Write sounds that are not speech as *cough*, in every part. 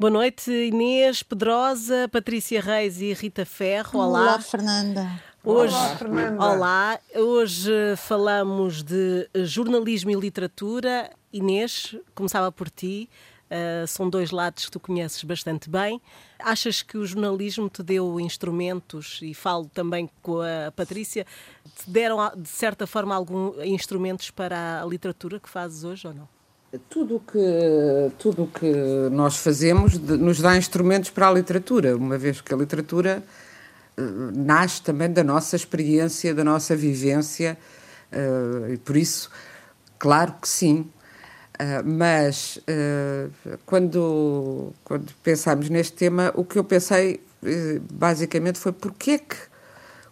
Boa noite, Inês Pedrosa, Patrícia Reis e Rita Ferro. Olá. Olá, Fernanda. Hoje, olá, Fernanda. olá, hoje falamos de jornalismo e literatura. Inês, começava por ti. Uh, são dois lados que tu conheces bastante bem. Achas que o jornalismo te deu instrumentos, e falo também com a Patrícia, te deram de certa forma alguns instrumentos para a literatura que fazes hoje ou não? Tudo que, tudo que nós fazemos nos dá instrumentos para a literatura, uma vez que a literatura uh, nasce também da nossa experiência, da nossa vivência, uh, e por isso, claro que sim, Uh, mas quando, quando pensámos neste tema, o que eu pensei basicamente foi porque é que,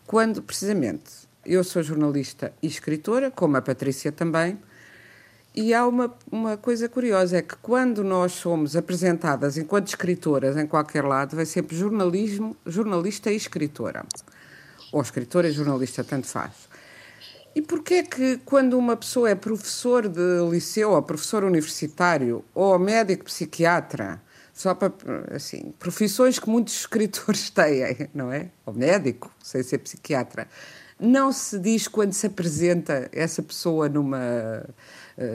quando precisamente eu sou jornalista e escritora, como a Patrícia também, e há uma, uma coisa curiosa: é que quando nós somos apresentadas enquanto escritoras em qualquer lado, vai sempre jornalismo, jornalista e escritora. Ou escritora e jornalista, tanto faz. E porquê é que quando uma pessoa é professor de liceu ou professor universitário ou médico psiquiatra, só para, assim, profissões que muitos escritores *laughs* têm, não é? Ou médico, sem ser psiquiatra, não se diz quando se apresenta essa pessoa numa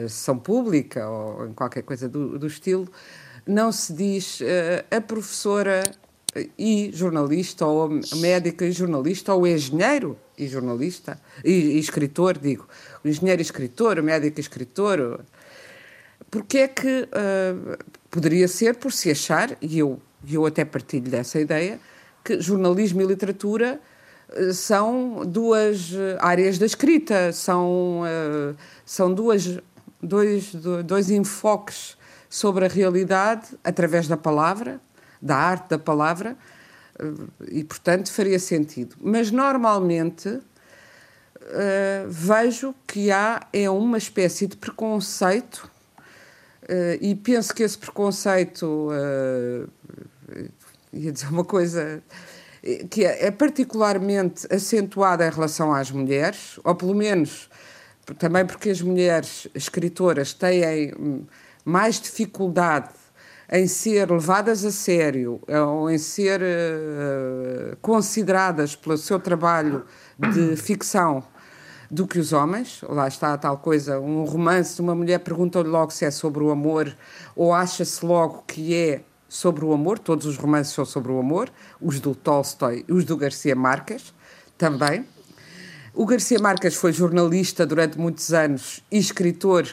sessão pública ou em qualquer coisa do, do estilo, não se diz uh, a professora e jornalista, ou médica e jornalista, ou engenheiro e jornalista, e, e escritor, digo, o engenheiro e escritor, o médico e escritor. Porque é que uh, poderia ser por se achar, e eu, eu até partilho dessa ideia, que jornalismo e literatura são duas áreas da escrita, são, uh, são duas, dois, dois enfoques sobre a realidade através da palavra, da arte da palavra, e, portanto, faria sentido. Mas, normalmente, uh, vejo que há é uma espécie de preconceito, uh, e penso que esse preconceito, ia dizer uma coisa, que é, é particularmente acentuado em relação às mulheres, ou pelo menos também porque as mulheres escritoras têm mais dificuldade em ser levadas a sério ou em ser uh, consideradas pelo seu trabalho de ficção do que os homens. Lá está a tal coisa, um romance, uma mulher pergunta-lhe logo se é sobre o amor ou acha-se logo que é sobre o amor. Todos os romances são sobre o amor, os do Tolstói os do Garcia Marques também. O Garcia Marques foi jornalista durante muitos anos e escritor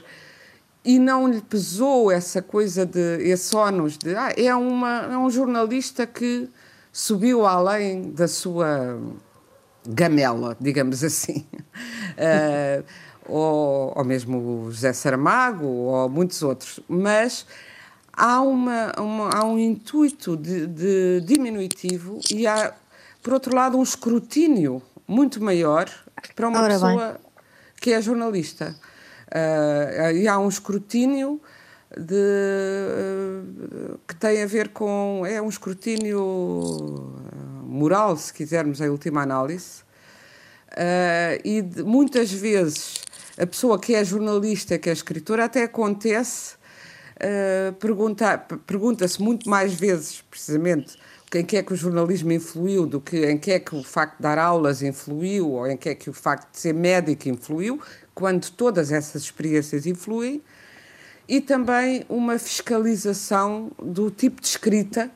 e não lhe pesou essa coisa de esse ónus de ah, é, uma, é um jornalista que subiu além da sua gamela, digamos assim. uh, *laughs* ou, ou mesmo o José Saramago, ou muitos outros. Mas há, uma, uma há um intuito de, de, diminutivo e há, por outro lado, um escrutínio muito maior para uma Ora pessoa bem. que é jornalista. Uh, e há um escrutínio de, uh, que tem a ver com. É um escrutínio moral, se quisermos, em última análise. Uh, e de, muitas vezes a pessoa que é jornalista, que é escritora, até acontece. Uh, pergunta-se muito mais vezes, precisamente, em que é que o jornalismo influiu? Do que em que é que o facto de dar aulas influiu? Ou em que é que o facto de ser médico influiu, quando todas essas experiências influem, e também uma fiscalização do tipo de escrita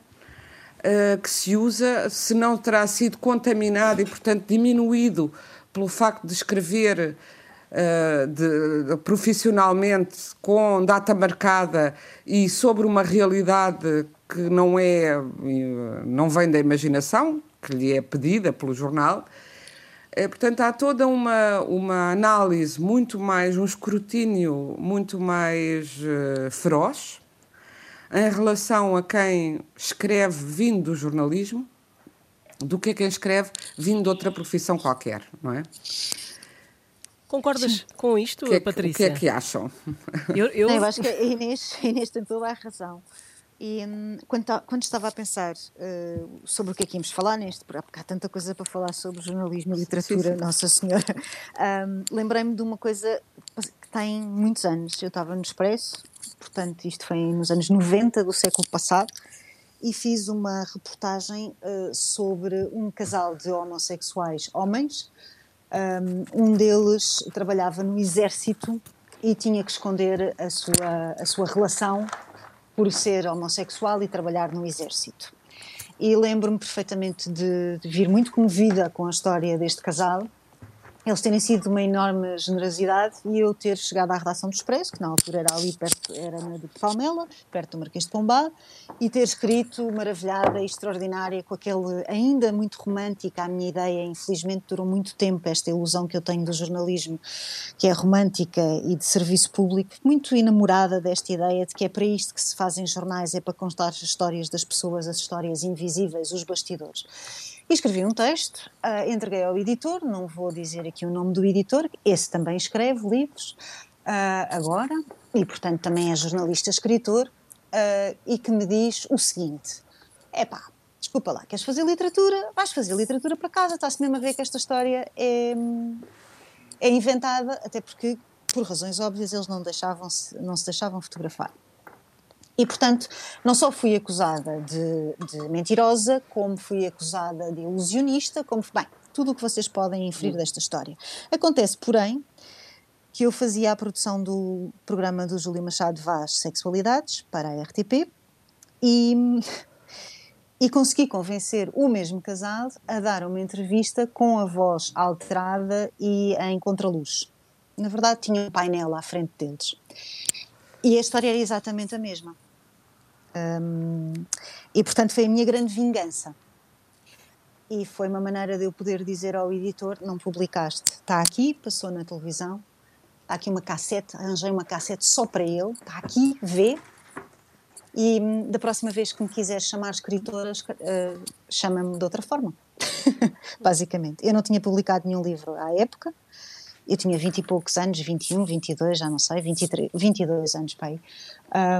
uh, que se usa, se não terá sido contaminado e, portanto, diminuído pelo facto de escrever uh, de, de, profissionalmente com data marcada e sobre uma realidade que não é, não vem da imaginação, que lhe é pedida pelo jornal, é, portanto, há toda uma, uma análise muito mais, um escrutínio muito mais uh, feroz em relação a quem escreve vindo do jornalismo do que a quem escreve vindo de outra profissão qualquer, não é? Concordas Sim. com isto, que é Patrícia? O que é que acham? Eu, eu... eu acho que a Inês, a Inês tem toda a razão. E hum, quando, quando, estava a pensar uh, sobre o que é que íamos falar neste, porque há tanta coisa para falar sobre jornalismo e literatura, sim, sim. Nossa Senhora, *laughs* um, lembrei-me de uma coisa que tem muitos anos. Eu estava no Expresso, portanto, isto foi nos anos 90 do século passado, e fiz uma reportagem uh, sobre um casal de homossexuais homens. Um, um deles trabalhava no exército e tinha que esconder a sua, a sua relação por ser homossexual e trabalhar no exército. E lembro-me perfeitamente de, de vir muito comovida com a história deste casal eles terem sido de uma enorme generosidade e eu ter chegado à redação do Expresso, que na altura era ali perto, era na de Palmela, perto do Marquês de Pombal, e ter escrito maravilhada e extraordinária com aquele ainda muito romântica a minha ideia, infelizmente durou muito tempo esta ilusão que eu tenho do jornalismo, que é romântica e de serviço público, muito enamorada desta ideia de que é para isto que se fazem jornais, é para contar as histórias das pessoas, as histórias invisíveis, os bastidores. E escrevi um texto, uh, entreguei ao editor, não vou dizer aqui o nome do editor, esse também escreve livros uh, agora, e portanto também é jornalista escritor, uh, e que me diz o seguinte: é pá, desculpa lá, queres fazer literatura? Vais fazer literatura para casa, está-se mesmo a ver que esta história é, é inventada, até porque, por razões óbvias, eles não, deixavam -se, não se deixavam fotografar. E, portanto, não só fui acusada de, de, mentirosa, como fui acusada de ilusionista, como. Bem, tudo o que vocês podem inferir hum. desta história. Acontece, porém, que eu fazia a produção do programa do Júlio Machado Vaz Sexualidades para a RTP e, e consegui convencer o mesmo casal a dar uma entrevista com a voz alterada e em contraluz. Na verdade, tinha um painel à frente deles. E a história era exatamente a mesma. Um, e portanto foi a minha grande vingança. E foi uma maneira de eu poder dizer ao editor: não publicaste, está aqui, passou na televisão, está aqui uma cassete, arranjei uma cassete só para ele, está aqui, vê. E hum, da próxima vez que me quiseres chamar escritora, uh, chama-me de outra forma. *laughs* Basicamente. Eu não tinha publicado nenhum livro à época, eu tinha 20 e poucos anos, 21, 22, já não sei, 23, 22 anos aí,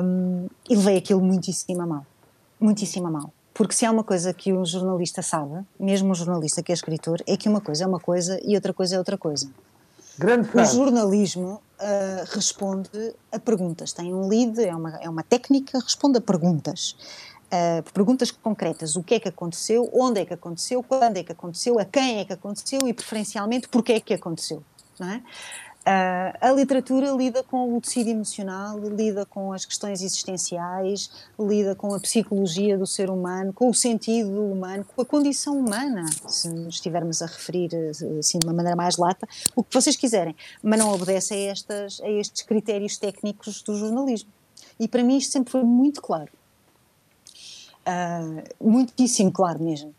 um, e levei aquilo muitíssimo a mal. Muitíssimo a mal. Porque se há uma coisa que um jornalista sabe, mesmo um jornalista que é escritor, é que uma coisa é uma coisa e outra coisa é outra coisa. Grande o jornalismo uh, responde a perguntas. Tem um lead, é uma, é uma técnica, responde a perguntas. Uh, perguntas concretas. O que é que aconteceu? Onde é que aconteceu? Quando é que aconteceu? A quem é que aconteceu? E, preferencialmente, porquê é que aconteceu? Não é? Uh, a literatura lida com o tecido emocional, lida com as questões existenciais, lida com a psicologia do ser humano, com o sentido humano, com a condição humana, se estivermos a referir assim de uma maneira mais lata, o que vocês quiserem, mas não obedece a, estas, a estes critérios técnicos do jornalismo. E para mim isto sempre foi muito claro. Uh, muitíssimo claro mesmo.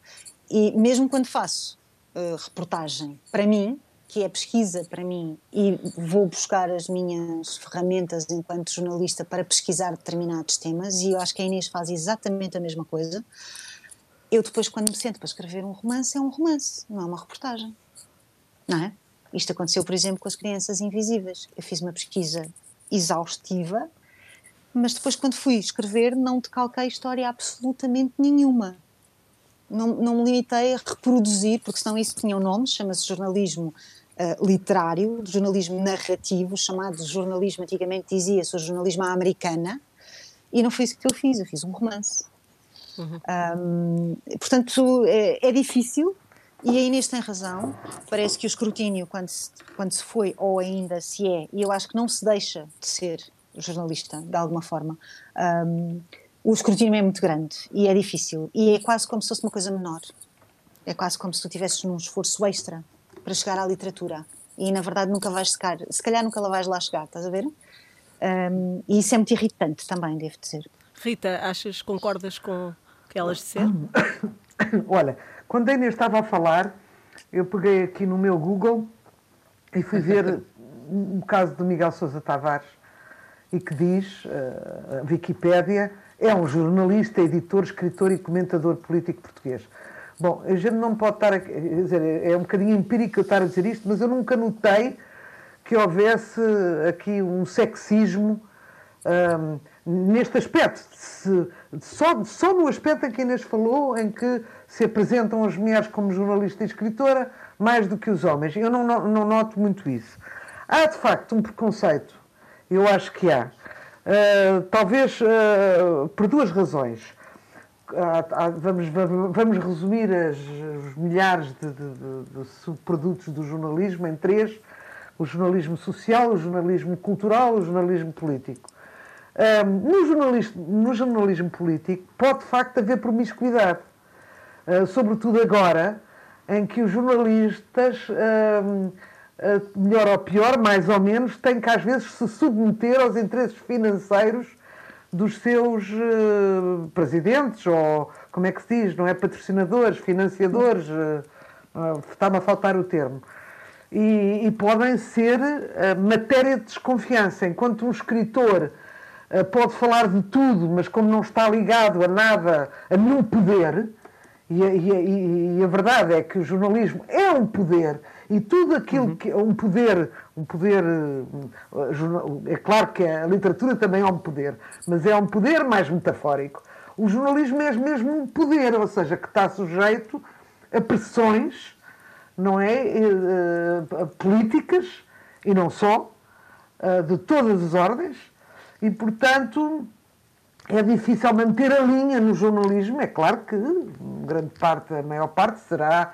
E mesmo quando faço uh, reportagem para mim, que é pesquisa para mim e vou buscar as minhas ferramentas enquanto jornalista para pesquisar determinados temas e eu acho que a Inês faz exatamente a mesma coisa. Eu depois quando me sento para escrever um romance é um romance, não é uma reportagem. Não é? Isto aconteceu, por exemplo, com as crianças invisíveis. Eu fiz uma pesquisa exaustiva, mas depois quando fui escrever não decalquei história absolutamente nenhuma. Não, não me limitei a reproduzir, porque senão isso tinha um nome, chama-se jornalismo uh, literário, jornalismo narrativo, chamado jornalismo, antigamente dizia-se o jornalismo à americana, e não foi isso que eu fiz, eu fiz um romance. Uhum. Um, portanto, é, é, difícil, e a Inês tem razão, parece que o escrutínio, quando se, quando se foi, ou ainda se é, e eu acho que não se deixa de ser jornalista, de alguma forma, um, o escrutínio é muito grande e é difícil, e é quase como se fosse uma coisa menor. É quase como se tu tivesses num esforço extra para chegar à literatura. E na verdade nunca vais chegar, se calhar nunca lá vais lá chegar, estás a ver? Um, e isso é muito irritante também, devo dizer. Rita, achas, concordas com o que elas disseram? *coughs* Olha, quando a Inês estava a falar, eu peguei aqui no meu Google e fui ver *laughs* um caso do Miguel Sousa Tavares e que diz, uh, a Wikipédia, é um jornalista, editor, escritor e comentador político português. Bom, a gente não pode estar a dizer, é um bocadinho empírico eu estar a dizer isto, mas eu nunca notei que houvesse aqui um sexismo um, neste aspecto. Se, só, só no aspecto em que Inês falou, em que se apresentam as mulheres como jornalista e escritora mais do que os homens. Eu não, não, não noto muito isso. Há, de facto, um preconceito. Eu acho que há. Uh, talvez uh, por duas razões. Vamos, vamos resumir as, os milhares de, de, de, de subprodutos do jornalismo em três: o jornalismo social, o jornalismo cultural, o jornalismo político. Um, no, jornalismo, no jornalismo político pode de facto haver promiscuidade, sobretudo agora, em que os jornalistas, melhor ou pior, mais ou menos, têm que às vezes se submeter aos interesses financeiros dos seus uh, presidentes, ou como é que se diz, não é? Patrocinadores, financiadores, uh, uh, está-me a faltar o termo. E, e podem ser matéria de desconfiança, enquanto um escritor pode falar de tudo, mas como não está ligado a nada, a nenhum poder, e a, e, a, e a, verdade é que o jornalismo é um poder e tudo aquilo uhum. que é um poder, um poder, eh, é claro que a literatura também é um poder, mas é um poder mais metafórico. O jornalismo é mesmo um poder, ou seja, que está sujeito a pressões, não é, uh, políticas e não só, de todas as ordens, e portanto é difícil manter a linha no jornalismo. É claro que grande parte, a maior parte, será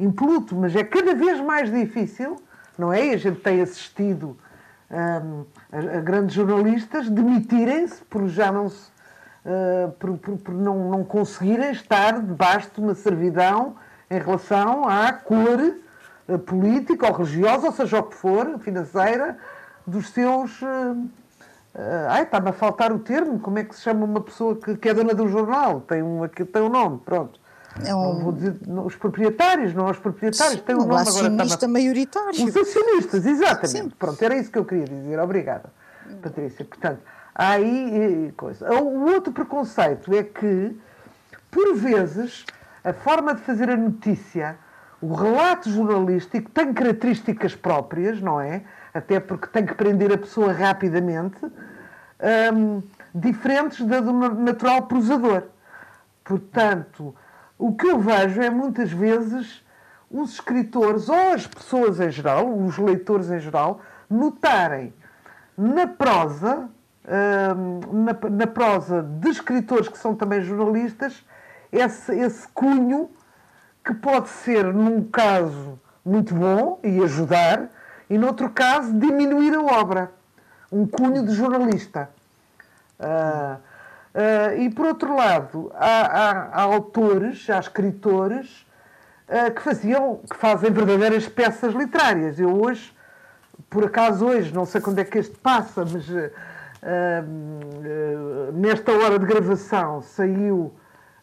impoluto, mas é cada vez mais difícil, não é? E a gente tem assistido um, a, a, grandes jornalistas demitirem-se por já não se. Uh, por, por, por não, não conseguirem estar debaixo de uma servidão em relação à cor uh, política ou religiosa, ou seja o que for, financeira, dos seus uh, ai, está-me a faltar o termo. Como é que se chama uma pessoa que, que é dona do jornal? Tem um, aqui, tem um nome, pronto. É um... Não vou dizer, os proprietários, não os proprietários, tem um, um nome agora. acionista maioritário. Os acionistas, exatamente. Sim. Pronto, era isso que eu queria dizer. Obrigada, Patrícia. Portanto, há aí coisa. O outro preconceito é que, por vezes, a forma de fazer a notícia, o relato jornalístico tem características próprias, não é? até porque tem que prender a pessoa rapidamente, um, diferentes da do natural prosador. Portanto, o que eu vejo é muitas vezes os escritores ou as pessoas em geral, os leitores em geral, notarem na prosa, um, na, na, prosa de escritores que são também jornalistas, esse, esse cunho que pode ser, num caso, muito bom e ajudar, e, noutro caso, diminuir a obra. Um cunho de jornalista. Uh, uh, e, por outro lado, há, há, há autores, há escritores uh, que, faziam, que fazem verdadeiras peças literárias. Eu hoje, por acaso hoje, não sei quando é que este passa, mas nesta hora de gravação saiu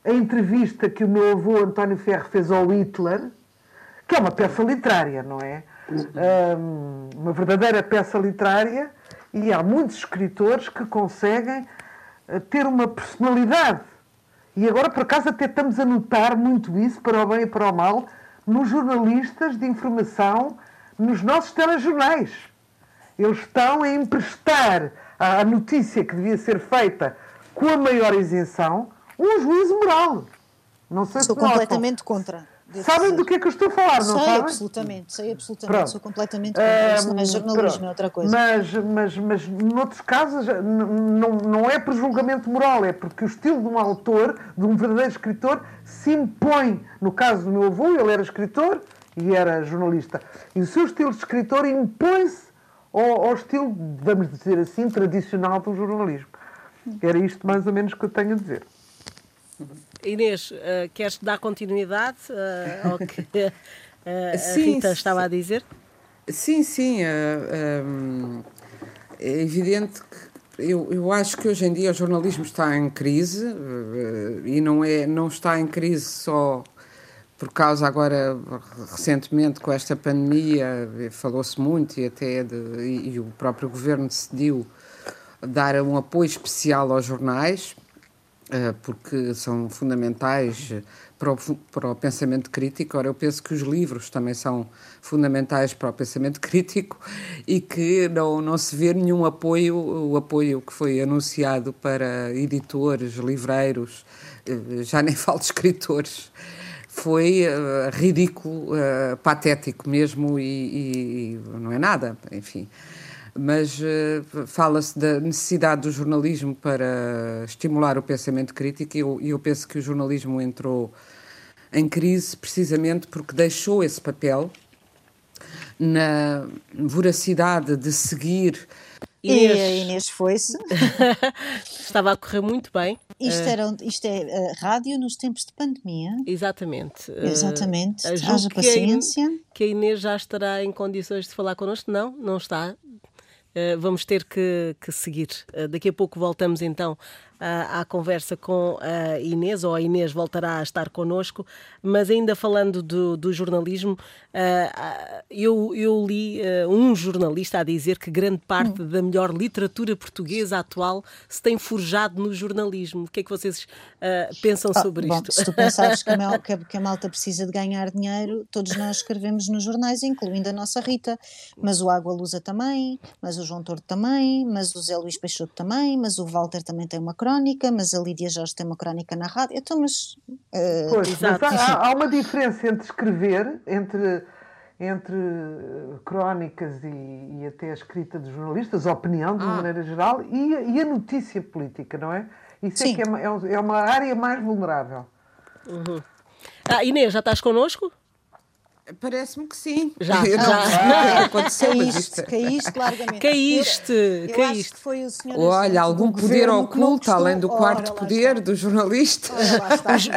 a entrevista que o meu avô António Ferro fez ao Hitler, que é uma peça literária, não é? uma verdadeira peça literária e há muitos escritores que conseguem ter uma personalidade. E agora, por acaso, até estamos a notar muito isso, para o bem e para o mal, nos jornalistas de informação, nos nossos telejornais. Eles estão a emprestar à notícia que devia ser feita com a maior isenção um juízo moral. Não sei Sou se completamente notam. contra. Sabem do que é que eu estou a falar, não sei sabem? absolutamente, sei absolutamente, pronto. sou completamente contra isso, não é jornalismo, é outra coisa. Mas, mas, mas noutros casos não, não é por julgamento moral, é porque o estilo de um autor, de um verdadeiro escritor, se impõe. No caso do meu avô, ele era escritor e era jornalista. E o seu estilo de escritor impõe-se ao, ao estilo, vamos dizer assim, tradicional do jornalismo. Era isto mais ou menos que eu tenho a dizer. *laughs* Inês, uh, queres dar continuidade uh, ao que uh, *laughs* a sim, Rita estava a dizer? Sim, sim. Um, é evidente que eu, eu acho que hoje em dia o jornalismo está em crise e não, é, não está em crise só por causa agora, recentemente, com esta pandemia, falou-se muito e até de, e, e o próprio governo decidiu dar um apoio especial aos jornais, porque são fundamentais para o, para o pensamento crítico. Ora, eu penso que os livros também são fundamentais para o pensamento *laughs* crítico e que não, não se vê nenhum apoio, o apoio que foi anunciado para editores, livreiros, eh, já nem *laughs* falo de escritores, foi ridículo, patético mesmo e, e, não é nada, enfim. Mas uh, fala-se da necessidade do jornalismo para estimular o pensamento crítico e eu, eu penso que o jornalismo entrou em crise precisamente porque deixou esse papel na voracidade de seguir. Inês. E a Inês foi-se. *laughs* Estava a correr muito bem. Isto, eh, era, isto é uh, rádio nos tempos de pandemia. Exatamente. Exatamente. Uh, Haja paciência. Que a Inês já estará em condições de falar connosco. Não, não está. Uh, vamos ter que, que seguir. daqui a pouco voltamos então à, conversa com a Inês, ou a Inês voltará a estar connosco, mas ainda falando do, do jornalismo, uh, eu, eu li uh, um jornalista a dizer que grande parte hum. da melhor literatura portuguesa atual se tem forjado no jornalismo. O que é que vocês pensam ah, sobre bom, isto? Se tu pensares que a, que, *laughs* que a malta precisa de ganhar dinheiro, todos nós escrevemos nos jornais, incluindo a nossa Rita, mas o Água Lusa também, mas o João Torto também, mas o Zé Luís Peixoto também, mas o Walter também tem uma crônica crónica, mas a Lídia Jorge tem uma crónica na rádio. Então, mas. Uh, pois, mas há, há, uma diferença entre escrever, entre, entre crónicas e, e até a escrita de jornalistas, a opinião de ah. maneira geral, e, e, a notícia política, não é? Isso é Sim. é que é, é uma área mais vulnerável. Uhum. Ah, Inês, já estás connosco? Parece-me que sim. Já, *laughs* já. já. aconteceu, caíste, isto... caíste largamente. Caíste, eu, caíste. acho que foi o senhor Olha, algum poder oculto, além do quarto Ora, poder do jornalista.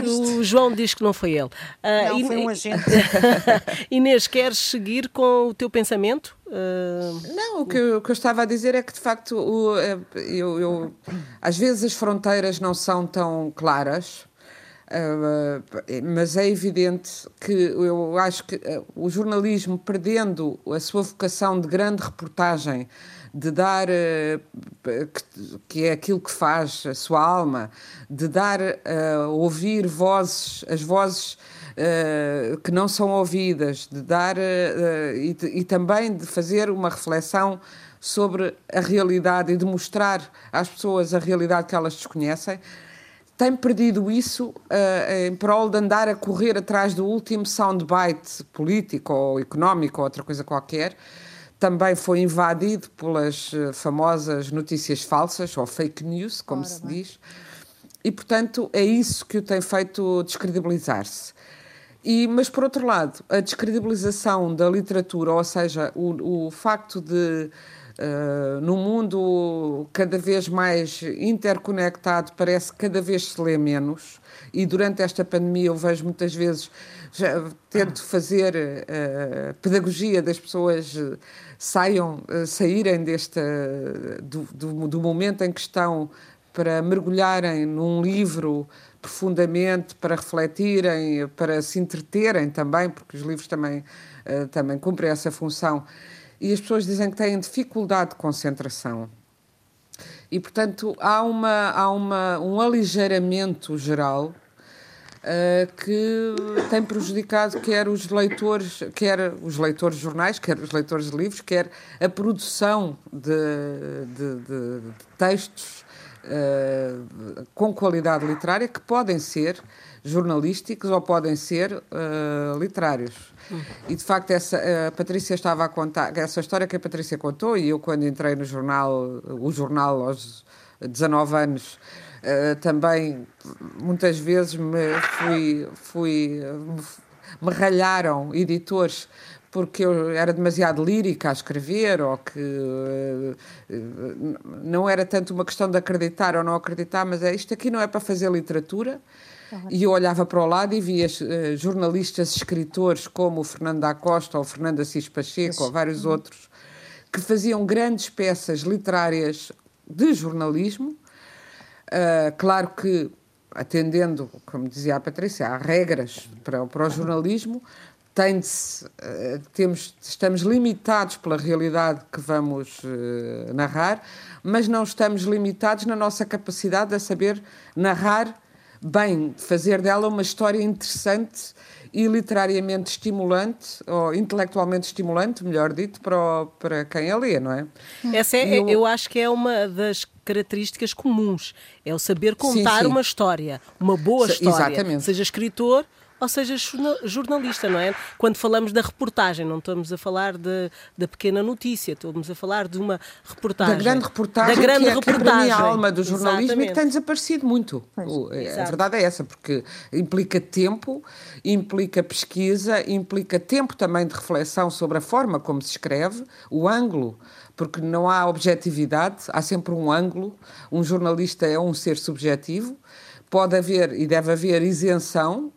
o, o, João diz que não foi ele. Uh, não, foi um agente. *laughs* Inês, queres seguir com o teu pensamento? Uh... Não, o que, eu, o que, eu, estava a dizer é que de facto o, eh, eu, eu, às vezes as fronteiras não são tão claras mas é evidente que eu acho que uh, o jornalismo, perdendo a sua vocação de grande reportagem, de dar, que, é aquilo que faz a sua alma, de dar ouvir vozes, as vozes que não são ouvidas, de dar e, e também de fazer uma reflexão sobre a realidade e de mostrar às pessoas a realidade que elas desconhecem tem perdido isso uh, em prol de andar a correr atrás do último soundbite político ou económico ou outra coisa qualquer. Também foi invadido pelas uh, famosas notícias falsas ou fake news, como Ora, se bem. diz. E, portanto, é isso que o tem feito descredibilizar-se. E, mas, por outro lado, a descredibilização da literatura, ou seja, o, o facto de Uh, no mundo cada vez mais interconectado, parece que cada vez se lê menos. E durante esta pandemia eu vejo muitas vezes, já, tento fazer uh, pedagogia das pessoas uh, saiam, saírem deste, do, do, do momento em que estão para mergulharem num livro profundamente, para refletirem, para se entreterem também, porque os livros também, também cumprem essa função e as pessoas dizem que têm dificuldade de concentração. E, portanto, há, uma, há uma, um aligeiramento geral uh, que tem prejudicado quer os leitores, quer os leitores de jornais, quer os leitores de livros, quer a produção de, de, de, de textos uh, com qualidade literária, que podem ser jornalísticos ou podem ser uh, literários. E de facto, essa, a Patrícia estava a contar, essa história que a Patrícia contou, e eu, quando entrei no jornal, o jornal aos 19 anos, uh, também muitas vezes me fui, fui me ralharam editores porque eu era demasiado lírica a escrever ou que uh, não era tanto uma questão de acreditar ou não acreditar, mas é isto aqui não é para fazer literatura, e eu olhava para o lado e via uh, jornalistas, escritores como o Fernando da Costa ou o Fernando Assis Pacheco ou vários uhum. outros, que faziam grandes peças literárias de jornalismo. Uh, claro que, atendendo, como dizia a Patrícia, há regras para, para o jornalismo, tem uh, temos, estamos limitados pela realidade que vamos uh, narrar, mas não estamos limitados na nossa capacidade de saber narrar bem fazer dela uma história interessante e literariamente estimulante, ou intelectualmente estimulante, melhor dito, para, o, para quem a lê, não é? Essa é, eu... eu acho que é uma das características comuns, é o saber contar sim, sim. uma história, uma boa história. Exatamente. Seja escritor ou sejas jornalista, não é? Quando falamos da reportagem, não estamos a falar de, da pequena notícia, estamos a falar de uma reportagem. Da grande reportagem, da grande que é, reportagem. Que é a alma do jornalismo Exatamente. e que tem desaparecido muito. Pois, a verdade é essa, porque implica tempo, implica pesquisa, implica tempo também de reflexão sobre a forma como se escreve, o ângulo porque não há objetividade, há sempre um ângulo. Um jornalista é um ser subjetivo, pode haver e deve haver isenção,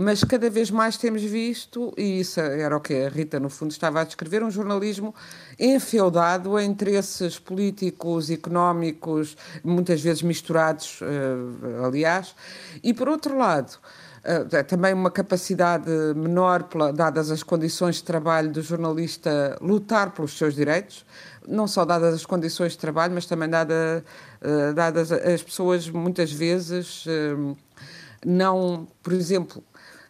mas cada vez mais temos visto, e isso era o que a Rita, no fundo, estava a descrever, um jornalismo enfeudado a interesses políticos, económicos, muitas vezes misturados, eh, aliás, e por outro lado. Uh, também uma capacidade menor, dadas as condições de trabalho do jornalista, lutar pelos seus direitos não só dadas as condições de trabalho, mas também dada, uh, dadas as pessoas muitas vezes não, por exemplo,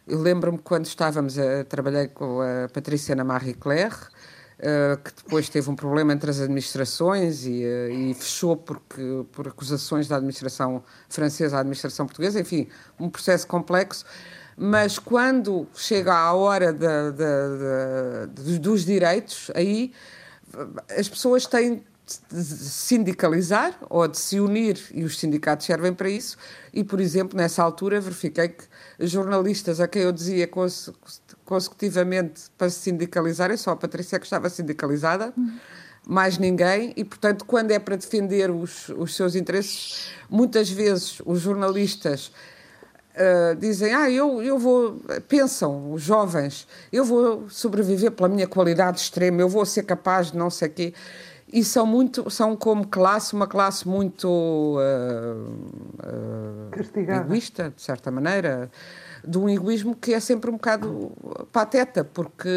eu lembro-me quando estávamos a trabalhar com a Patrícia na Marie Claire, uh, que depois teve um problema entre as administrações e, e, fechou porque, por acusações da administração francesa à administração portuguesa, enfim, um processo complexo. Mas quando chega a hora dos direitos, aí as pessoas têm de sindicalizar ou de se unir e os sindicatos servem para isso. E, por exemplo, nessa altura verifiquei que jornalistas a quem eu dizia cons consecutivamente para se sindicalizarem, só a Patrícia que estava sindicalizada, uhum. mais ninguém, e portanto quando é para defender os, os seus interesses, muitas vezes os jornalistas Uh, dizem, ah, eu, eu vou, pensam, os jovens, eu vou sobreviver pela minha qualidade extrema, eu vou ser capaz de não sei o quê. E são muito, são como classe, uma classe muito uh, uh, egoísta, de certa maneira, de um egoísmo que é sempre um bocado pateta, porque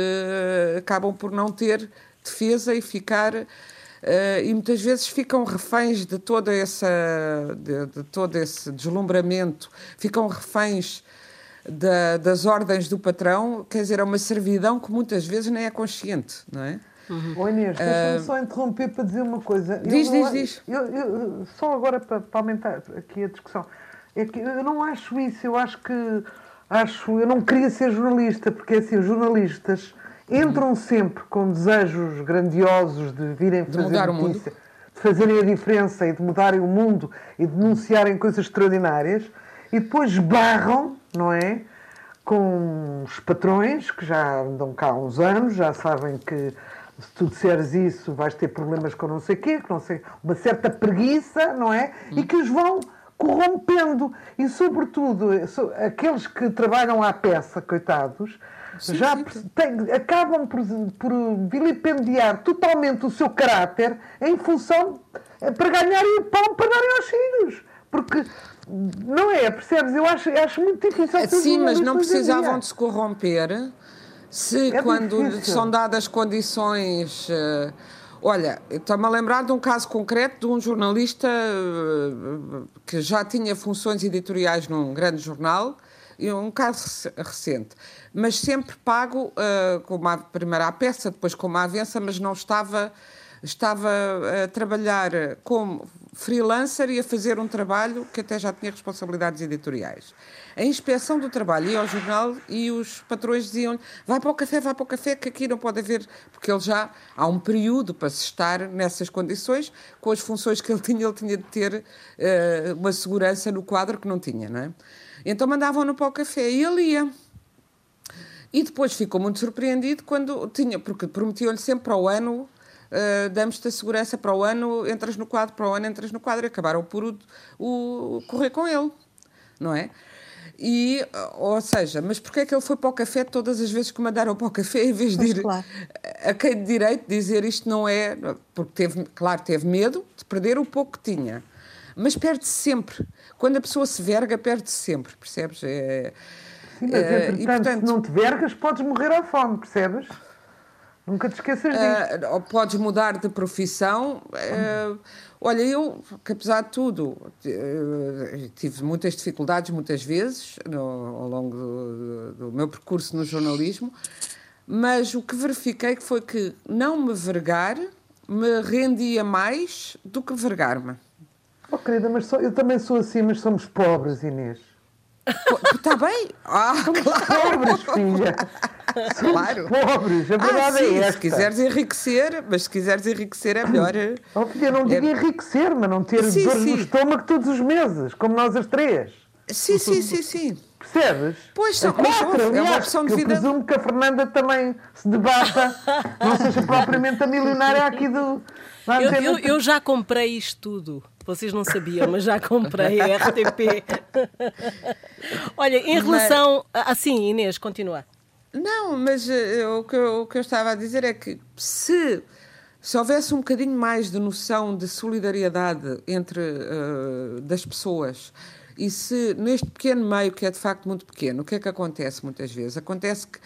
acabam por não ter defesa e ficar Uh, e muitas vezes ficam reféns de toda essa de, de todo esse deslumbramento, ficam reféns da, das ordens do patrão, quer dizer, é uma servidão que muitas vezes nem é consciente, não é? Uhum. Oh Inês, deixa-me uh, só interromper para dizer uma coisa. Diz, diz, diz. Eu, eu, só agora para, para, aumentar aqui a discussão. É que eu não acho isso, eu acho que acho, eu não queria ser jornalista, porque assim, os jornalistas entram sempre com desejos grandiosos de virem de fazer notícia, de fazerem a diferença e de mudarem o mundo e de denunciarem coisas extraordinárias e depois barram, não é? Com os patrões que já andam cá há uns anos, já sabem que se tu disseres isso vais ter problemas com não sei o quê, com não sei, uma certa preguiça, não é? E hum. que os vão corrompendo. E, sobretudo, aqueles que trabalham à peça, coitados, sim, já sim. Tem, acabam por, por vilipendiar totalmente o seu caráter em função eh, para ganharem o pão para darem aos filhos. Porque não é, percebes? Eu acho, acho muito difícil. Eh, sim, mas não precisavam de se corromper se, é quando difícil. são dadas condições. Uh, olha, estou-me a lembrar de um caso concreto de um jornalista uh, que já tinha funções editoriais num grande jornal, e um caso recente mas sempre pago uh, com uma primeira a peça, depois com uma avença, mas não estava estava a trabalhar como freelancer e a fazer um trabalho que até já tinha responsabilidades editoriais. A inspeção do trabalho ia ao jornal e os patrões diziam vai para o café, vai para o café, que aqui não pode haver, porque ele já há um período para se estar nessas condições, com as funções que ele tinha, ele tinha de ter uh, uma segurança no quadro que não tinha, não é? Então mandavam-no para o café e ele ia. E depois ficou muito surpreendido quando tinha, porque prometiam-lhe sempre para o ano, uh, damos-te a segurança para o ano, entras no quadro, para o ano entras no quadro, e acabaram por o, o correr com ele, não é? E, ou seja, mas porquê é que ele foi para o café todas as vezes que mandaram para o café, em vez de ir claro. a quem de direito dizer isto não é. Porque teve, claro, teve medo de perder o pouco que tinha. Mas perde-se sempre. Quando a pessoa se verga, perde-se sempre, percebes? É, Sim, mas entretanto, e, portanto, se não te vergas, podes morrer à fome, percebes? Nunca te esqueças disso. Uh, ou podes mudar de profissão. Uh, olha, eu, que apesar de tudo, uh, tive muitas dificuldades muitas vezes no, ao longo do, do, meu percurso no jornalismo, mas o que verifiquei foi que não me vergar me rendia mais do que vergar-me. Oh, querida, mas só, eu também sou assim, mas somos pobres, Inês. Está bem? Ah, Somos claro. pobres, filha. Claro. pobres, a verdade ah, sim, é esta. Se quiseres enriquecer, mas se quiseres enriquecer é melhor. Oh, filha, não digo é... enriquecer, mas não ter sim, dores sim. no estômago todos os meses, como nós as três. Sim, sim, sim, sim. Percebes? Pois são quatro, aliás, é uma opção de vida. Eu presumo que a Fernanda também se debata, não seja *laughs* propriamente a milionária aqui do. Eu, eu, eu, já comprei isto tudo. Vocês não sabiam, mas já comprei a RTP. *laughs* Olha, em relação. Mas... Assim, Inês, continua. Não, mas uh, o, que eu, o que eu estava a dizer é que se se houvesse um bocadinho mais de noção de solidariedade entre uh, das pessoas e se neste pequeno meio que é de facto muito pequeno, o que é que acontece muitas vezes? Acontece que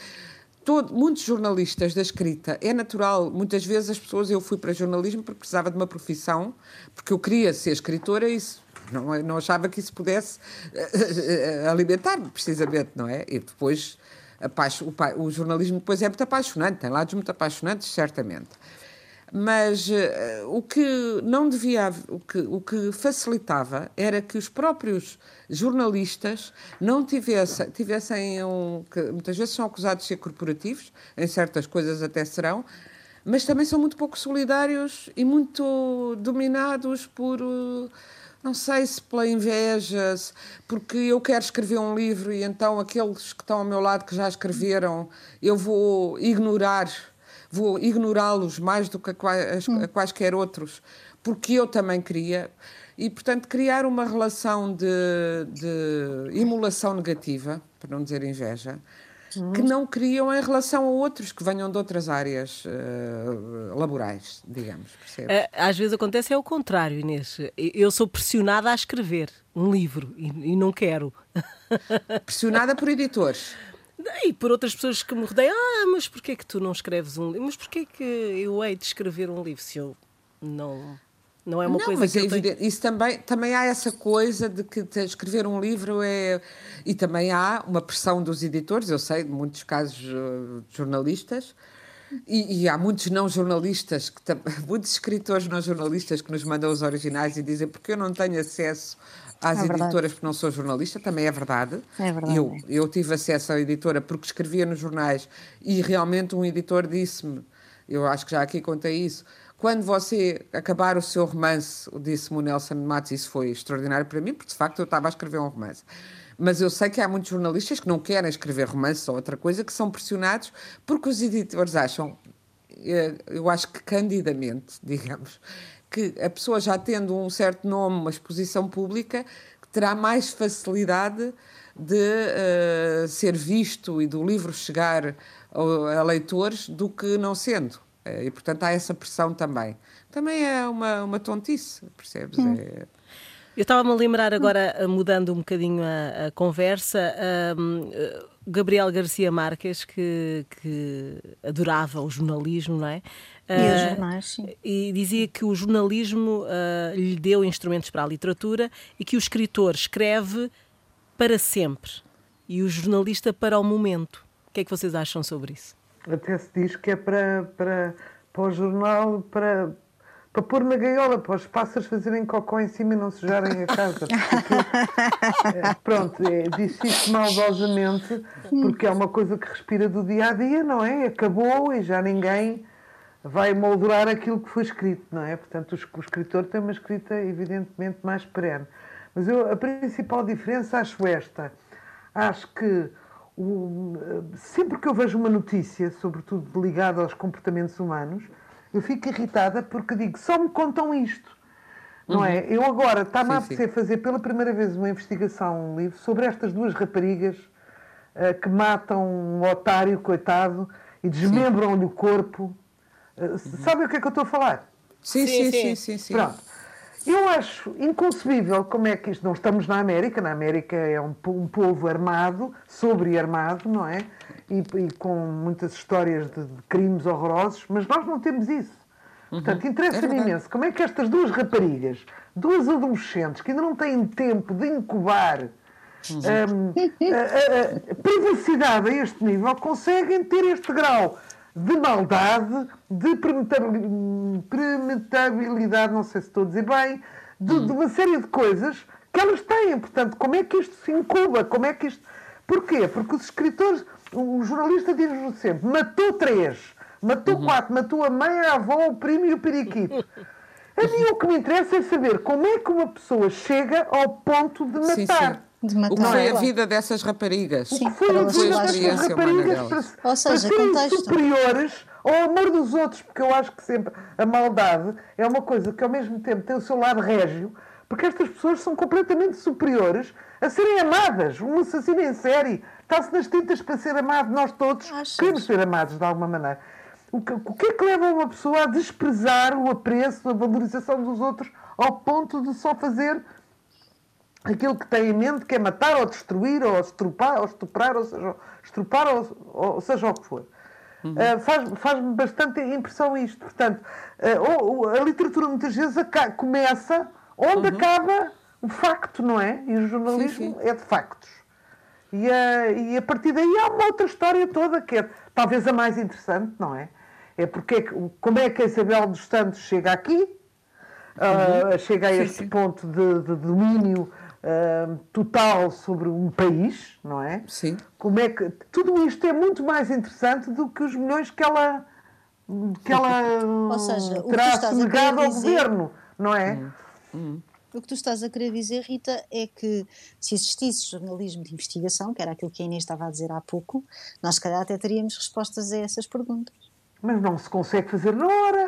todo, muitos jornalistas da escrita, é natural, muitas vezes as pessoas, eu fui para jornalismo porque precisava de uma profissão, porque eu queria ser escritora e não, não achava que isso pudesse alimentar-me, precisamente, não é? E depois, o, o jornalismo depois é muito apaixonante, tem lados muito apaixonantes, certamente. Mas uh, o que não devia o que, o que facilitava era que os próprios jornalistas não tivessem, tivessem um, que muitas vezes são acusados de ser corporativos, em certas coisas até serão, mas também são muito pouco solidários e muito dominados por uh, não sei se pela inveja, porque eu quero escrever um livro e então aqueles que estão ao meu lado que já escreveram, eu vou ignorar vou ignorá-los mais do que a, quais, a quaisquer outros, porque eu também queria. E, portanto, criar uma relação de, de emulação negativa, para não dizer inveja, que não criam em relação a outros que venham de outras áreas uh, laborais, digamos. Percebes? Às vezes acontece é o contrário, Inês. Eu sou pressionada a escrever um livro e, e não quero. *laughs* Pressionada por editores. E por outras pessoas que me rodeiam, ah, mas porquê que tu não escreves um livro? Mas porquê que eu hei de escrever um livro se eu não. Não é uma não, coisa mas que é evidente. Tenho... Isso também, também há essa coisa de que escrever um livro é. E também há uma pressão dos editores, eu sei de muitos casos uh, jornalistas, e, e, há muitos não jornalistas, que, *laughs* muitos escritores não jornalistas que nos mandam os originais e dizem porque eu não tenho acesso às é editoras porque não sou jornalista, também é verdade. É verdade. Eu, eu tive acesso à editora porque escrevia nos jornais e realmente um editor disse-me, eu acho que já aqui contei isso, quando você acabar o seu romance, disse-me o Nelson Matos, isso foi extraordinário para mim, porque de facto eu estava a escrever um romance. Mas eu sei que há muitos jornalistas que não querem escrever romance ou outra coisa, que são pressionados porque os editores acham, eh, eu acho que candidamente, *laughs* digamos, que a pessoa já tendo um certo nome, uma exposição pública, terá mais facilidade de uh, ser visto e do livro chegar a leitores do que não sendo. Uh, e, portanto, há essa pressão também. Também é uma, uma tontice, percebes? Hum. É... Eu estava-me a lembrar agora, eh, mudando um bocadinho a, a conversa, um, Gabriel Garcia Marques, que, que adorava o jornalismo, não é? E os jornais, sim. E dizia que o jornalismo uh, lhe deu instrumentos para a literatura e que o escritor escreve para sempre e o jornalista para o momento. O que é que vocês acham sobre isso? Até se diz que é para, para, para o jornal, para, para pôr na gaiola, para os pássaros fazerem cocó em cima e não sujarem a casa. *laughs* Porque, é, pronto, é, disse isso maldosamente, porque é uma coisa que respira do dia a dia, não é? Acabou e já ninguém vai moldurar aquilo que foi escrito, não é? Portanto, o, escritor tem uma escrita evidentemente mais perene. Mas eu, a principal diferença acho esta. Acho que sempre que eu vejo uma notícia, sobretudo ligada aos comportamentos humanos, eu fico irritada porque digo, só me contam isto. Não é? uhum. é? Eu agora está-me a apetecer fazer pela primeira vez uma investigação, um livro, sobre estas duas raparigas uh, que matam um otário, coitado, e desmembram-lhe o corpo Uhum. Sabe o que é que eu estou a falar? Sim, sim, sim, sim. sim, Pronto. Eu acho inconcebível como é que isto. Não estamos na América, na América é um, um povo armado, sobre-armado, não é? E, e, com muitas histórias de, de, crimes horrorosos, mas nós não temos isso. Uhum. Portanto, interessa-me é imenso como é que estas duas raparigas, duas adolescentes que ainda não têm tempo de incubar uhum. um, a, a, a privacidade a este nível, conseguem ter este grau de maldade, de premeditabilidade, não sei se estou a dizer bem, de, hum. de uma série de coisas que elas têm. Portanto, como é que isto se incuba? Como é que isto. Porquê? Porque os escritores, o jornalista diz-nos sempre: matou três, matou uhum. quatro, matou a mãe, a avó, o primo e o periquito. A mim o que me interessa é saber como é que uma pessoa chega ao ponto de matar. Sim, sim. De matar. O que foi a vida dessas raparigas? Sim, o que foi a vida dessas raparigas para, Ou seja, para serem contexto. superiores ao amor dos outros, porque eu acho que sempre a maldade é uma coisa que ao mesmo tempo tem o seu lado régio, porque estas pessoas são completamente superiores a serem amadas. Um assassino em série está-se nas tintas para ser amado, nós todos queremos ser amados de alguma maneira. O que, o que é que leva uma pessoa a desprezar o apreço, a valorização dos outros, ao ponto de só fazer aquilo que tem em mente, que é matar ou destruir, ou estrupar, ou estuprar, ou seja, estrupar, ou, ou seja o que for. Uhum. Uh, Faz-me faz bastante impressão isto. Portanto, uh, a literatura muitas vezes começa onde uhum. acaba o facto, não é? E o jornalismo sim, sim. é de factos. E a, e a partir daí há uma outra história toda que é talvez a mais interessante, não é? é porque, como é que a Isabel dos Santos chega aqui, uhum. uh, chega a sim, este ponto de, de domínio uh, total sobre um país, não é? Sim. Como é que tudo isto é muito mais interessante do que os milhões que ela que ela *laughs* Ou seja, terá sonegado ao dizer... governo, não é? Uhum. Uhum. O que tu estás a querer dizer, Rita, é que se existisse jornalismo de investigação, que era aquilo que a Inês estava a dizer há pouco, nós se calhar até teríamos respostas a essas perguntas. Mas não se consegue fazer na hora.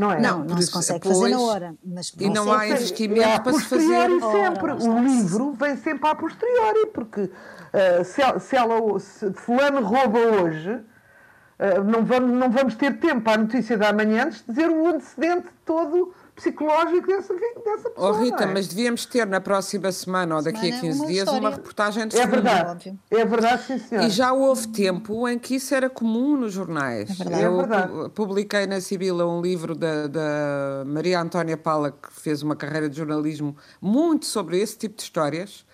Não é? Não, não se consegue fazer na hora. Mas e não há investimento é para se fazer. sempre. Ora, o livro vem sempre a posteriori, porque uh, se, ela, se, ela, se fulano rouba hoje, uh, não, vamos, não vamos ter tempo à notícia da manhã de dizer o antecedente todo psicológico dessa, dessa pessoa. Oh, Rita, é? mas devíamos ter na próxima semana ou daqui semana a 15 dias uma reportagem de É verdade, é verdade, sim, senhora. E já houve tempo em que isso era comum nos jornais. É verdade. Eu é verdade. publiquei na Sibila um livro da, da Maria Antónia Paula, que fez uma carreira de jornalismo muito sobre esse tipo de histórias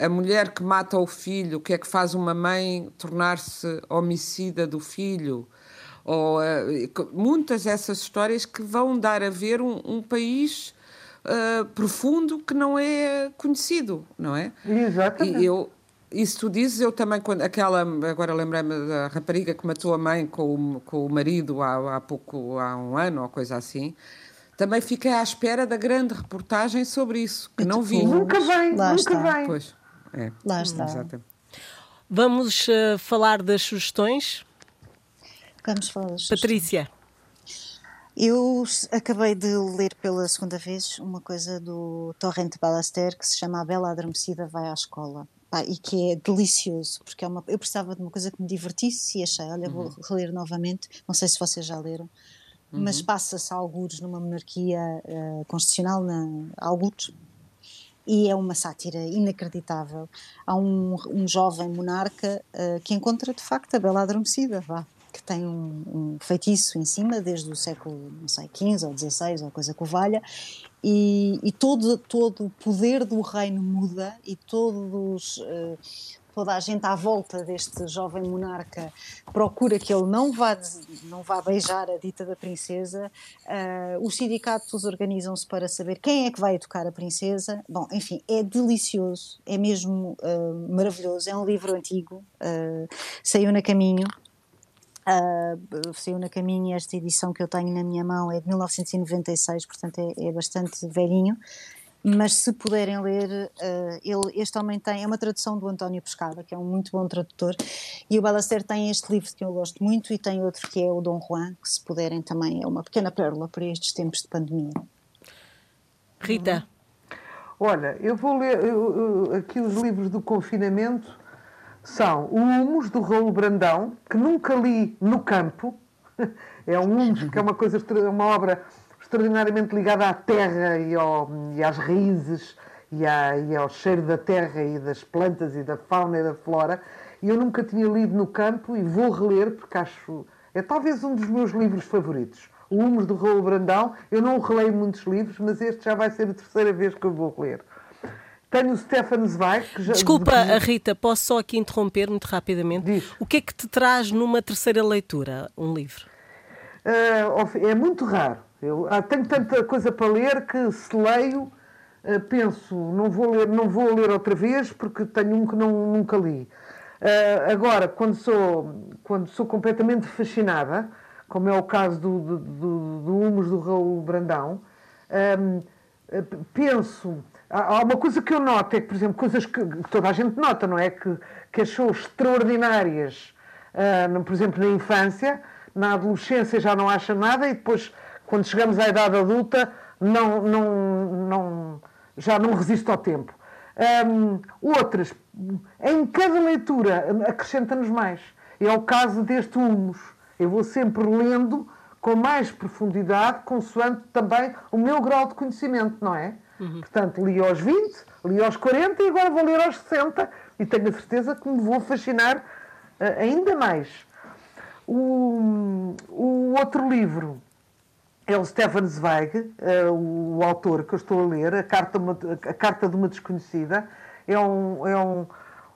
a mulher que mata o filho, o que é que faz uma mãe tornar-se homicida do filho, ou uh, muitas dessas histórias que vão dar a ver um, um país uh, profundo que não é conhecido, não é? Exatamente. E eu, isso tu dizes, eu também, quando aquela, agora lembrei-me da rapariga que matou a mãe com o, com o marido há, há pouco, há um ano ou coisa assim, também fiquei à espera da grande reportagem sobre isso, que não vi. Nunca vem, Lá nunca está. vem. Pois, é. Lá está. Exatamente. Vamos uh, falar das sugestões? Vamos falar Patrícia. Eu acabei de ler pela segunda vez uma coisa do Torrente Balaster que se chama A Bela Adormecida Vai à Escola. Pá, e que é delicioso, porque é uma, eu precisava de uma coisa que me divertisse e achei, olha, vou uhum. reler novamente. Não sei se vocês já leram, uhum. mas passa-se alguns numa monarquia uh, constitucional, na, alguns, e é uma sátira inacreditável. Há um, um jovem monarca uh, que encontra de facto a Bela Adormecida, vá, que tem um, um, feitiço em cima desde o século, não sei, XV ou XVI ou coisa que o valha, e, e, todo, todo o poder do reino muda e todos, uh, toda a gente à volta deste jovem monarca procura que ele não vá, não vá beijar a dita da princesa. Uh, os sindicatos organizam-se para saber quem é que vai educar a princesa. Bom, enfim, é delicioso, é mesmo uh, maravilhoso. É um livro antigo, saiu na caminho. Uh, saiu na caminho esta edição que eu tenho na minha mão é de 1996, portanto é, é bastante velhinho. Mas se puderem ler, uh, ele, este homem tem, é uma tradução do António Pescada, que é um muito bom tradutor, e o Balaster tem este livro que eu gosto muito, e tem outro que é o Dom Juan, que se puderem também é uma pequena pérola para estes tempos de pandemia. Rita. Olha, eu vou ler eu, eu, aqui os livros do confinamento são o Humus, do Raul Brandão, que nunca li no campo. É um Humus, que é uma, coisa, uma obra extraordinariamente ligada à terra e, ao, e às raízes e, à, e, ao cheiro da terra e das plantas e da fauna e da flora. E eu nunca tinha lido no campo e vou reler porque acho. É talvez um dos meus livros favoritos. O Humus do Raul Brandão. Eu não releio muitos livros, mas este já vai ser a terceira vez que eu vou ler. Tenho o Stefan Zweig. Já... Desculpa, a Rita, posso só aqui interromper muito rapidamente? Diz. O que é que te traz numa terceira leitura um livro? Uh, é muito raro. Eu ah, tenho tanta coisa para ler que se leio uh, penso, não vou, ler, não vou ler outra vez porque tenho um que não, nunca li. Uh, agora, quando sou, quando sou completamente fascinada, como é o caso do, do, do, do Humus do Raul Brandão, um, penso. Há uma coisa que eu noto, é que, por exemplo, coisas que toda a gente nota, não é? Que, que achou extraordinárias, uh, por exemplo, na infância, na adolescência já não acha nada e depois, quando chegamos à idade adulta, não, não, não, já não resiste ao tempo. Um, outras, em cada leitura, acrescenta-nos mais. É o caso deste Humus. Eu vou sempre lendo com mais profundidade, consoante também o meu grau de conhecimento, não é? Uhum. Portanto, li aos 20, li aos 40 e agora vou ler aos 60 e tenho a certeza que me vou fascinar uh, ainda mais. O, o, outro livro é o Stefan Zweig, uh, o autor que eu estou a ler, A Carta, a Carta de uma Desconhecida. É um, é um,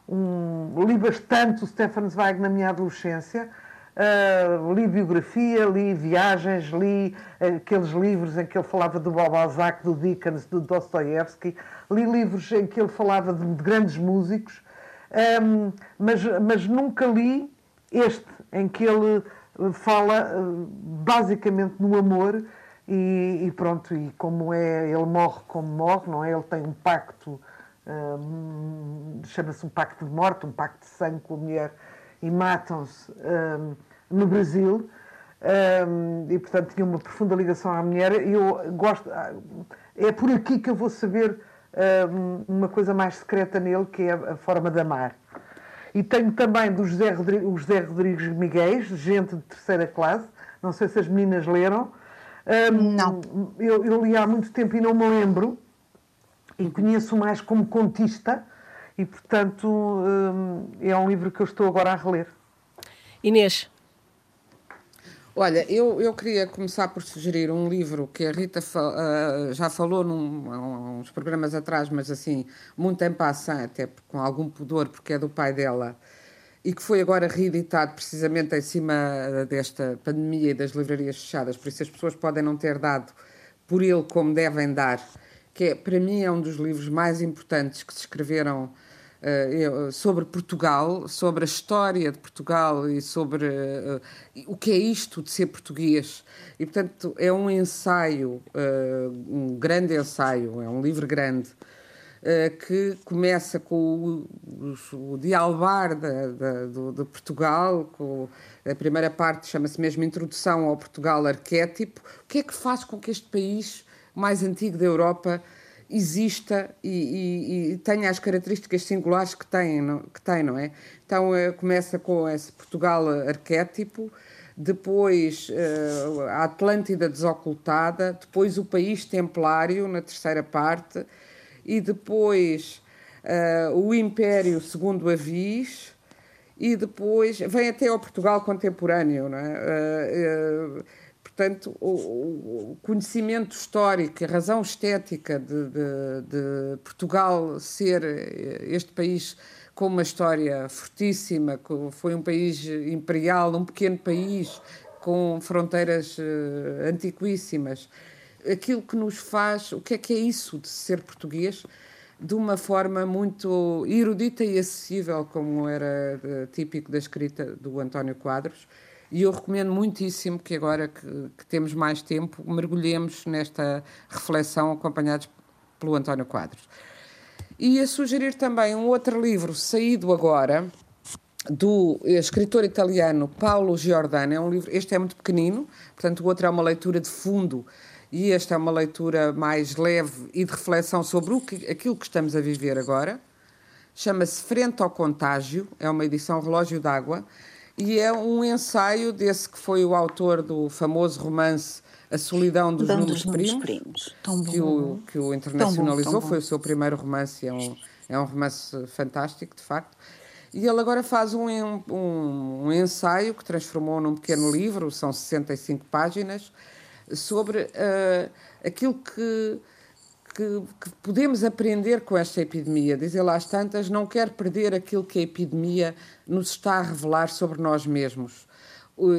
um li bastante o Stefan Zweig na minha adolescência Uh, li biografia, li viagens, li aqueles livros em que ele falava do Balzac, do Dickens, do Dostoevsky, li livros em que ele falava de, de grandes músicos, um, mas, mas nunca li este, em que ele fala uh, basicamente no amor e, e, pronto, e como é, ele morre como morre, não é? Ele tem um pacto, um, chama-se um pacto de morte, um pacto de sangue com a mulher e matam-se um, no Brasil. Um, e portanto tinha uma profunda ligação à mulher. E eu gosto, é por aqui que eu vou saber um, uma coisa mais secreta nele, que é a forma de amar. E tenho também do José Rodrigues, o José Rodrigues Miguel, gente de terceira classe. Não sei se as meninas leram. Um, não. Eu, eu li há muito tempo e não me lembro. E conheço mais como contista e, portanto, hum, é um livro que eu estou agora a reler. Inês. Olha, eu, eu queria começar por sugerir um livro que a Rita uh, já falou num, uns programas atrás, mas assim, muito em passant, até com algum pudor, porque é do pai dela, e que foi agora reeditado precisamente em cima desta pandemia e das livrarias fechadas, por isso as pessoas podem não ter dado por ele como devem dar, que é, para mim é um dos livros mais importantes que se escreveram uh, sobre Portugal, sobre a história de Portugal e sobre uh, o que é isto de ser português. E, portanto, é um ensaio, uh, um grande ensaio, é um livro grande, que começa com o, o dialbar de Portugal, com a primeira parte chama-se mesmo Introdução ao Portugal Arquétipo. O que é que faz com que este país mais antigo da Europa exista e, e, e, tenha as características singulares que tem, não, que tem, não é? Então uh, começa com esse Portugal arquétipo, depois uh, a Atlântida desocultada, depois o país templário na terceira parte e depois uh, o Império segundo Avis e depois vem até ao Portugal contemporâneo, não é? Portanto, o, o, conhecimento histórico, a razão estética de, de, de, Portugal ser este país com uma história fortíssima, foi um país imperial, um pequeno país com fronteiras uh, antiquíssimas. Aquilo que nos faz, o que é que é isso de ser português? De uma forma muito erudita e acessível, como era uh, típico da escrita do António Quadros e eu recomendo muitíssimo que agora que, que temos mais tempo, mergulhemos nesta reflexão acompanhados pelo António Quadros. E a sugerir também um outro livro saído agora, do escritor italiano Paulo Giordano. É um livro, este é muito pequenino, portanto, o outro é uma leitura de fundo e esta é uma leitura mais leve e de reflexão sobre o que, aquilo que estamos a viver agora. Chama-se Frente ao Contágio, é uma edição Relógio d'Água e é um ensaio desse que foi o autor do famoso romance A Solidão dos Números, Primos, primos. que, o, que o internacionalizou, bom, foi o seu primeiro romance, é um, é um romance fantástico, de facto. E ele agora faz um, um, um ensaio que transformou num pequeno livro, são 65 páginas, sobre uh, aquilo que que, que, podemos aprender com esta epidemia. Diz ele às tantas, não quer perder aquilo que a epidemia nos está a revelar sobre nós mesmos.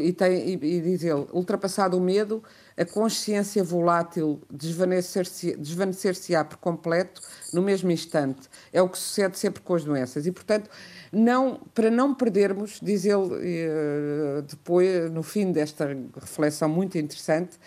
E, tem, e, e diz ele, ultrapassado o medo, a consciência volátil desvanecer-se-á desvanecer por completo no mesmo instante. É o que sucede sempre com as doenças. E, portanto, não, para não perdermos, diz ele eh, depois, no fim desta reflexão muito interessante,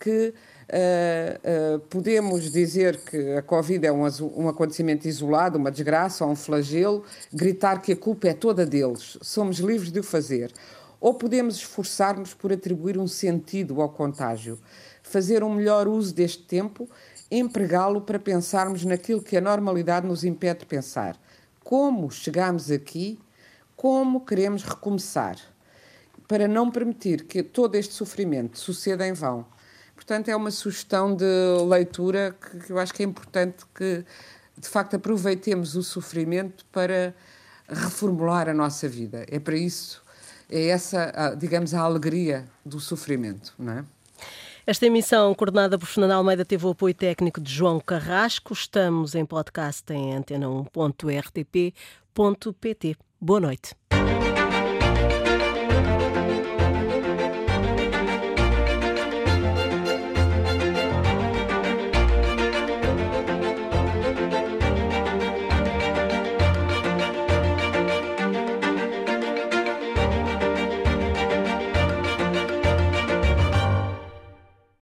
que Uh, uh, podemos dizer que a Covid é um, um, acontecimento isolado, uma desgraça ou um flagelo, gritar que a culpa é toda deles, somos livres de o fazer. Ou podemos esforçar-nos por atribuir um sentido ao contágio, fazer um melhor uso deste tempo, empregá-lo para pensarmos naquilo que a normalidade nos impede de pensar. Como chegamos aqui, como queremos recomeçar, para não permitir que todo este sofrimento suceda em vão. Portanto, é uma sugestão de leitura que eu acho que é importante que, de facto, aproveitemos o sofrimento para reformular a nossa vida. É para isso é essa, digamos, a alegria do sofrimento, não é? Esta emissão, coordenada por Fernando Almeida, teve o apoio técnico de João Carrasco. Estamos em podcast em antena1.rtp.pt. Boa noite.